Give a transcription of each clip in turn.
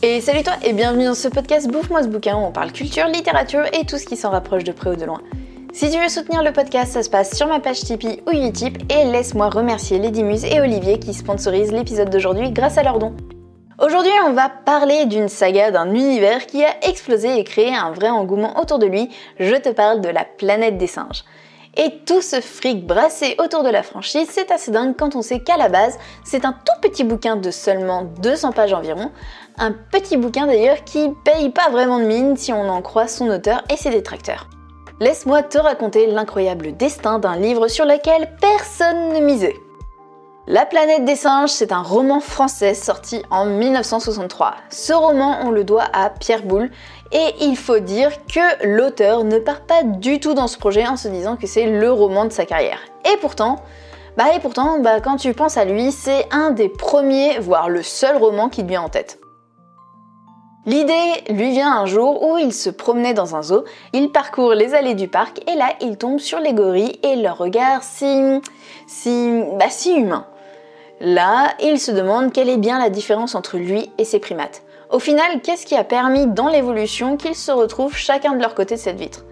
Et salut toi et bienvenue dans ce podcast Bouffe-moi ce bouquin où on parle culture, littérature et tout ce qui s'en rapproche de près ou de loin. Si tu veux soutenir le podcast, ça se passe sur ma page Tipeee ou Utip et laisse-moi remercier Lady Muse et Olivier qui sponsorisent l'épisode d'aujourd'hui grâce à leurs dons. Aujourd'hui, on va parler d'une saga, d'un univers qui a explosé et créé un vrai engouement autour de lui. Je te parle de la planète des singes. Et tout ce fric brassé autour de la franchise, c'est assez dingue quand on sait qu'à la base, c'est un tout petit bouquin de seulement 200 pages environ. Un petit bouquin d'ailleurs qui paye pas vraiment de mine si on en croit son auteur et ses détracteurs. Laisse-moi te raconter l'incroyable destin d'un livre sur lequel personne ne misait. La planète des singes, c'est un roman français sorti en 1963. Ce roman, on le doit à Pierre Boulle, et il faut dire que l'auteur ne part pas du tout dans ce projet en se disant que c'est le roman de sa carrière. Et pourtant, bah et pourtant, bah quand tu penses à lui, c'est un des premiers, voire le seul roman qui te vient en tête. L'idée lui vient un jour où il se promenait dans un zoo, il parcourt les allées du parc et là il tombe sur les gorilles et leur regard si... si... bah si humain. Là, il se demande quelle est bien la différence entre lui et ses primates. Au final, qu'est-ce qui a permis dans l'évolution qu'ils se retrouvent chacun de leur côté de cette vitre?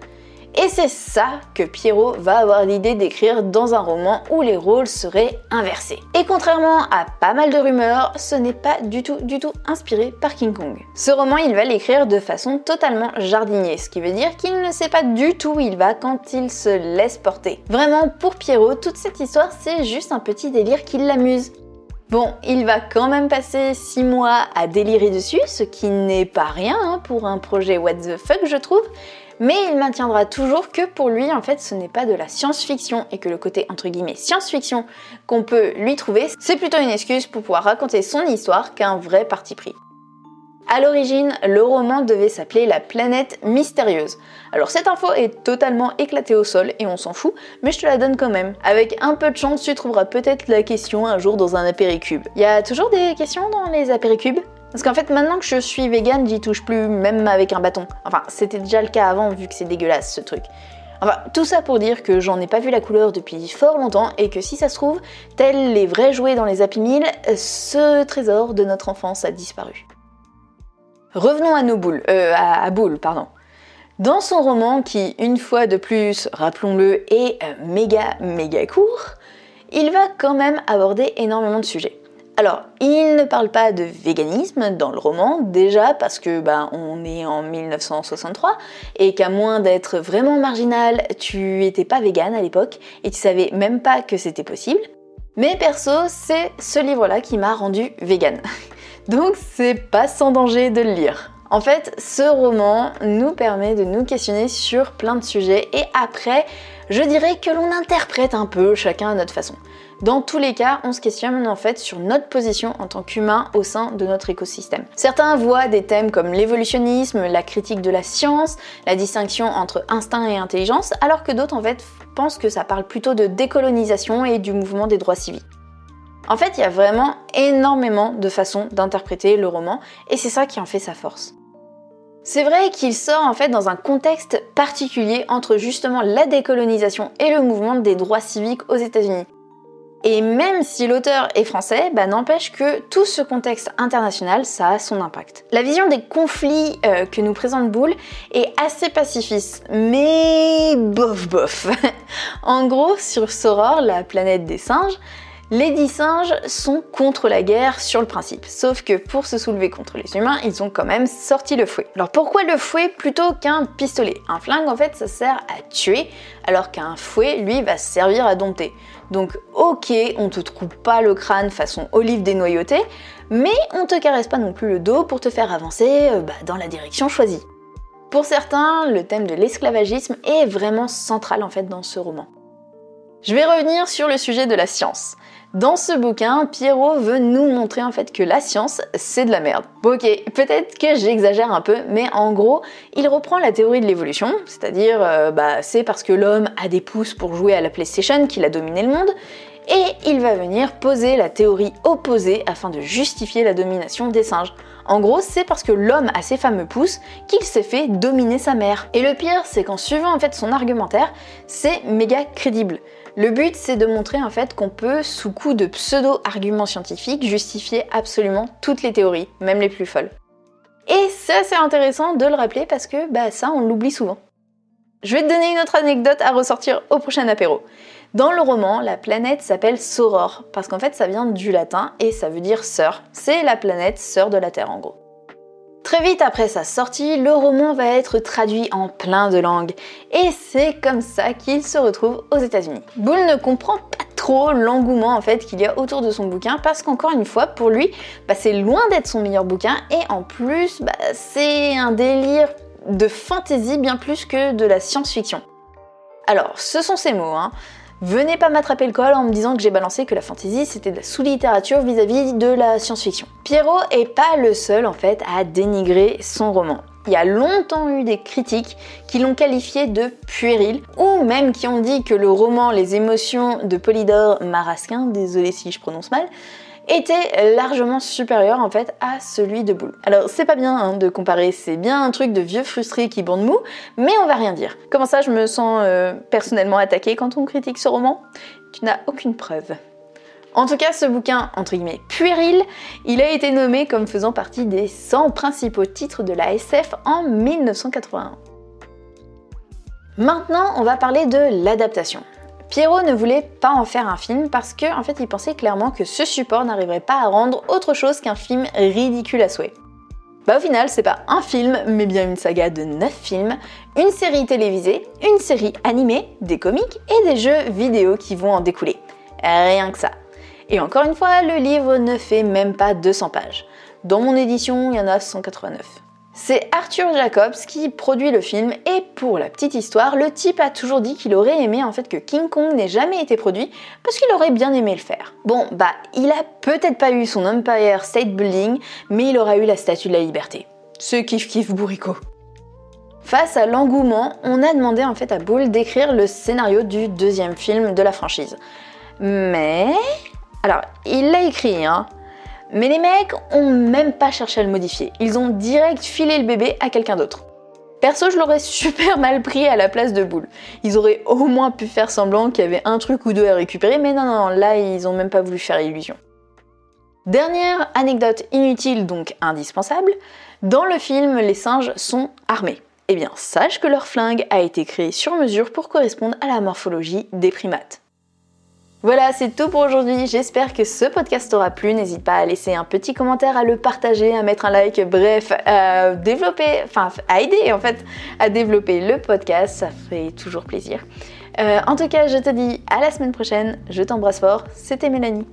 Et c'est ça que Pierrot va avoir l'idée d'écrire dans un roman où les rôles seraient inversés. Et contrairement à pas mal de rumeurs, ce n'est pas du tout du tout inspiré par King Kong. Ce roman, il va l'écrire de façon totalement jardinier, ce qui veut dire qu'il ne sait pas du tout où il va quand il se laisse porter. Vraiment, pour Pierrot, toute cette histoire, c'est juste un petit délire qui l'amuse. Bon, il va quand même passer 6 mois à délirer dessus, ce qui n'est pas rien hein, pour un projet what the fuck je trouve, mais il maintiendra toujours que pour lui en fait ce n'est pas de la science-fiction et que le côté entre guillemets science-fiction qu'on peut lui trouver, c'est plutôt une excuse pour pouvoir raconter son histoire qu'un vrai parti pris. À l'origine, le roman devait s'appeler La planète mystérieuse. Alors cette info est totalement éclatée au sol et on s'en fout, mais je te la donne quand même. Avec un peu de chance, tu trouveras peut-être la question un jour dans un apéricube. Il y a toujours des questions dans les apéricubes? Parce qu'en fait, maintenant que je suis vegan, j'y touche plus, même avec un bâton. Enfin, c'était déjà le cas avant, vu que c'est dégueulasse ce truc. Enfin, tout ça pour dire que j'en ai pas vu la couleur depuis fort longtemps et que si ça se trouve, tels les vrais jouets dans les Happy Meal, ce trésor de notre enfance a disparu. Revenons à nos boules, euh, à, à Boule, pardon. Dans son roman, qui, une fois de plus, rappelons-le, est euh, méga méga court, il va quand même aborder énormément de sujets. Alors, il ne parle pas de véganisme dans le roman, déjà parce que bah, on est en 1963 et qu'à moins d'être vraiment marginal, tu étais pas végane à l'époque et tu savais même pas que c'était possible. Mais perso, c'est ce livre-là qui m'a rendu végane. Donc c'est pas sans danger de le lire. En fait, ce roman nous permet de nous questionner sur plein de sujets et après, je dirais que l'on interprète un peu chacun à notre façon. Dans tous les cas, on se questionne en fait sur notre position en tant qu'humain au sein de notre écosystème. Certains voient des thèmes comme l'évolutionnisme, la critique de la science, la distinction entre instinct et intelligence, alors que d'autres en fait pensent que ça parle plutôt de décolonisation et du mouvement des droits civiques. En fait, il y a vraiment énormément de façons d'interpréter le roman et c'est ça qui en fait sa force. C'est vrai qu'il sort en fait dans un contexte particulier entre justement la décolonisation et le mouvement des droits civiques aux États-Unis. Et même si l'auteur est français, bah, n'empêche que tout ce contexte international, ça a son impact. La vision des conflits euh, que nous présente Boulle est assez pacifiste, mais bof bof. en gros, sur Soror, la planète des singes, les dix singes sont contre la guerre sur le principe, sauf que pour se soulever contre les humains, ils ont quand même sorti le fouet. Alors pourquoi le fouet plutôt qu'un pistolet? Un flingue en fait ça sert à tuer, alors qu'un fouet lui va servir à dompter. Donc ok, on te trouve pas le crâne façon olive dénoyautée, mais on te caresse pas non plus le dos pour te faire avancer euh, bah, dans la direction choisie. Pour certains, le thème de l'esclavagisme est vraiment central en fait dans ce roman. Je vais revenir sur le sujet de la science. Dans ce bouquin, Pierrot veut nous montrer en fait que la science, c'est de la merde. Ok, peut-être que j'exagère un peu, mais en gros, il reprend la théorie de l'évolution, c'est-à-dire, euh, bah, c'est parce que l'homme a des pouces pour jouer à la PlayStation qu'il a dominé le monde, et il va venir poser la théorie opposée afin de justifier la domination des singes. En gros, c'est parce que l'homme a ses fameux pouces qu'il s'est fait dominer sa mère. Et le pire, c'est qu'en suivant en fait son argumentaire, c'est méga crédible. Le but, c'est de montrer en fait qu'on peut, sous coup de pseudo-arguments scientifiques, justifier absolument toutes les théories, même les plus folles. Et ça c'est intéressant de le rappeler parce que bah ça on l'oublie souvent. Je vais te donner une autre anecdote à ressortir au prochain apéro. Dans le roman, la planète s'appelle Sauror parce qu'en fait ça vient du latin et ça veut dire sœur. C'est la planète sœur de la Terre en gros. Très vite après sa sortie, le roman va être traduit en plein de langues et c'est comme ça qu'il se retrouve aux États-Unis. Bull ne comprend pas trop l'engouement en fait qu'il y a autour de son bouquin parce qu'encore une fois pour lui, bah, c'est loin d'être son meilleur bouquin et en plus bah, c'est un délire de fantasy bien plus que de la science-fiction. Alors, ce sont ces mots, hein. Venez pas m'attraper le col en me disant que j'ai balancé que la fantasy c'était de la sous-littérature vis-à-vis de la science-fiction. Pierrot est pas le seul en fait à dénigrer son roman. Il y a longtemps eu des critiques qui l'ont qualifié de puéril, ou même qui ont dit que le roman Les émotions de Polydore Marasquin, désolé si je prononce mal, était largement supérieur en fait à celui de Boule. Alors c'est pas bien hein, de comparer, c'est bien un truc de vieux frustré qui bande mou, mais on va rien dire. Comment ça je me sens euh, personnellement attaquée quand on critique ce roman? Tu n'as aucune preuve. En tout cas, ce bouquin, entre guillemets, puéril, il a été nommé comme faisant partie des 100 principaux titres de la SF en 1981. Maintenant, on va parler de l'adaptation. Pierrot ne voulait pas en faire un film parce qu'en en fait il pensait clairement que ce support n'arriverait pas à rendre autre chose qu'un film ridicule à souhait. Bah au final c'est pas un film mais bien une saga de 9 films, une série télévisée, une série animée, des comics et des jeux vidéo qui vont en découler. Rien que ça. Et encore une fois, le livre ne fait même pas 200 pages. Dans mon édition, il y en a 189. C'est Arthur Jacobs qui produit le film et pour la petite histoire, le type a toujours dit qu'il aurait aimé en fait que King Kong n'ait jamais été produit parce qu'il aurait bien aimé le faire. Bon, bah, il a peut-être pas eu son Empire State Building, mais il aura eu la Statue de la Liberté. Ce kiff kiff bourricot. Face à l'engouement, on a demandé en fait à Bull d'écrire le scénario du deuxième film de la franchise. Mais... Alors, il l'a écrit, hein, mais les mecs ont même pas cherché à le modifier. Ils ont direct filé le bébé à quelqu'un d'autre. Perso, je l'aurais super mal pris à la place de Boule. Ils auraient au moins pu faire semblant qu'il y avait un truc ou deux à récupérer, mais non, non, là, ils ont même pas voulu faire illusion. Dernière anecdote inutile, donc indispensable, dans le film, les singes sont armés. Eh bien, sache que leur flingue a été créé sur mesure pour correspondre à la morphologie des primates. Voilà, c'est tout pour aujourd'hui. J'espère que ce podcast t'aura plu. N'hésite pas à laisser un petit commentaire, à le partager, à mettre un like, bref, à développer, enfin, à aider en fait à développer le podcast. Ça fait toujours plaisir. Euh, en tout cas, je te dis à la semaine prochaine. Je t'embrasse fort. C'était Mélanie.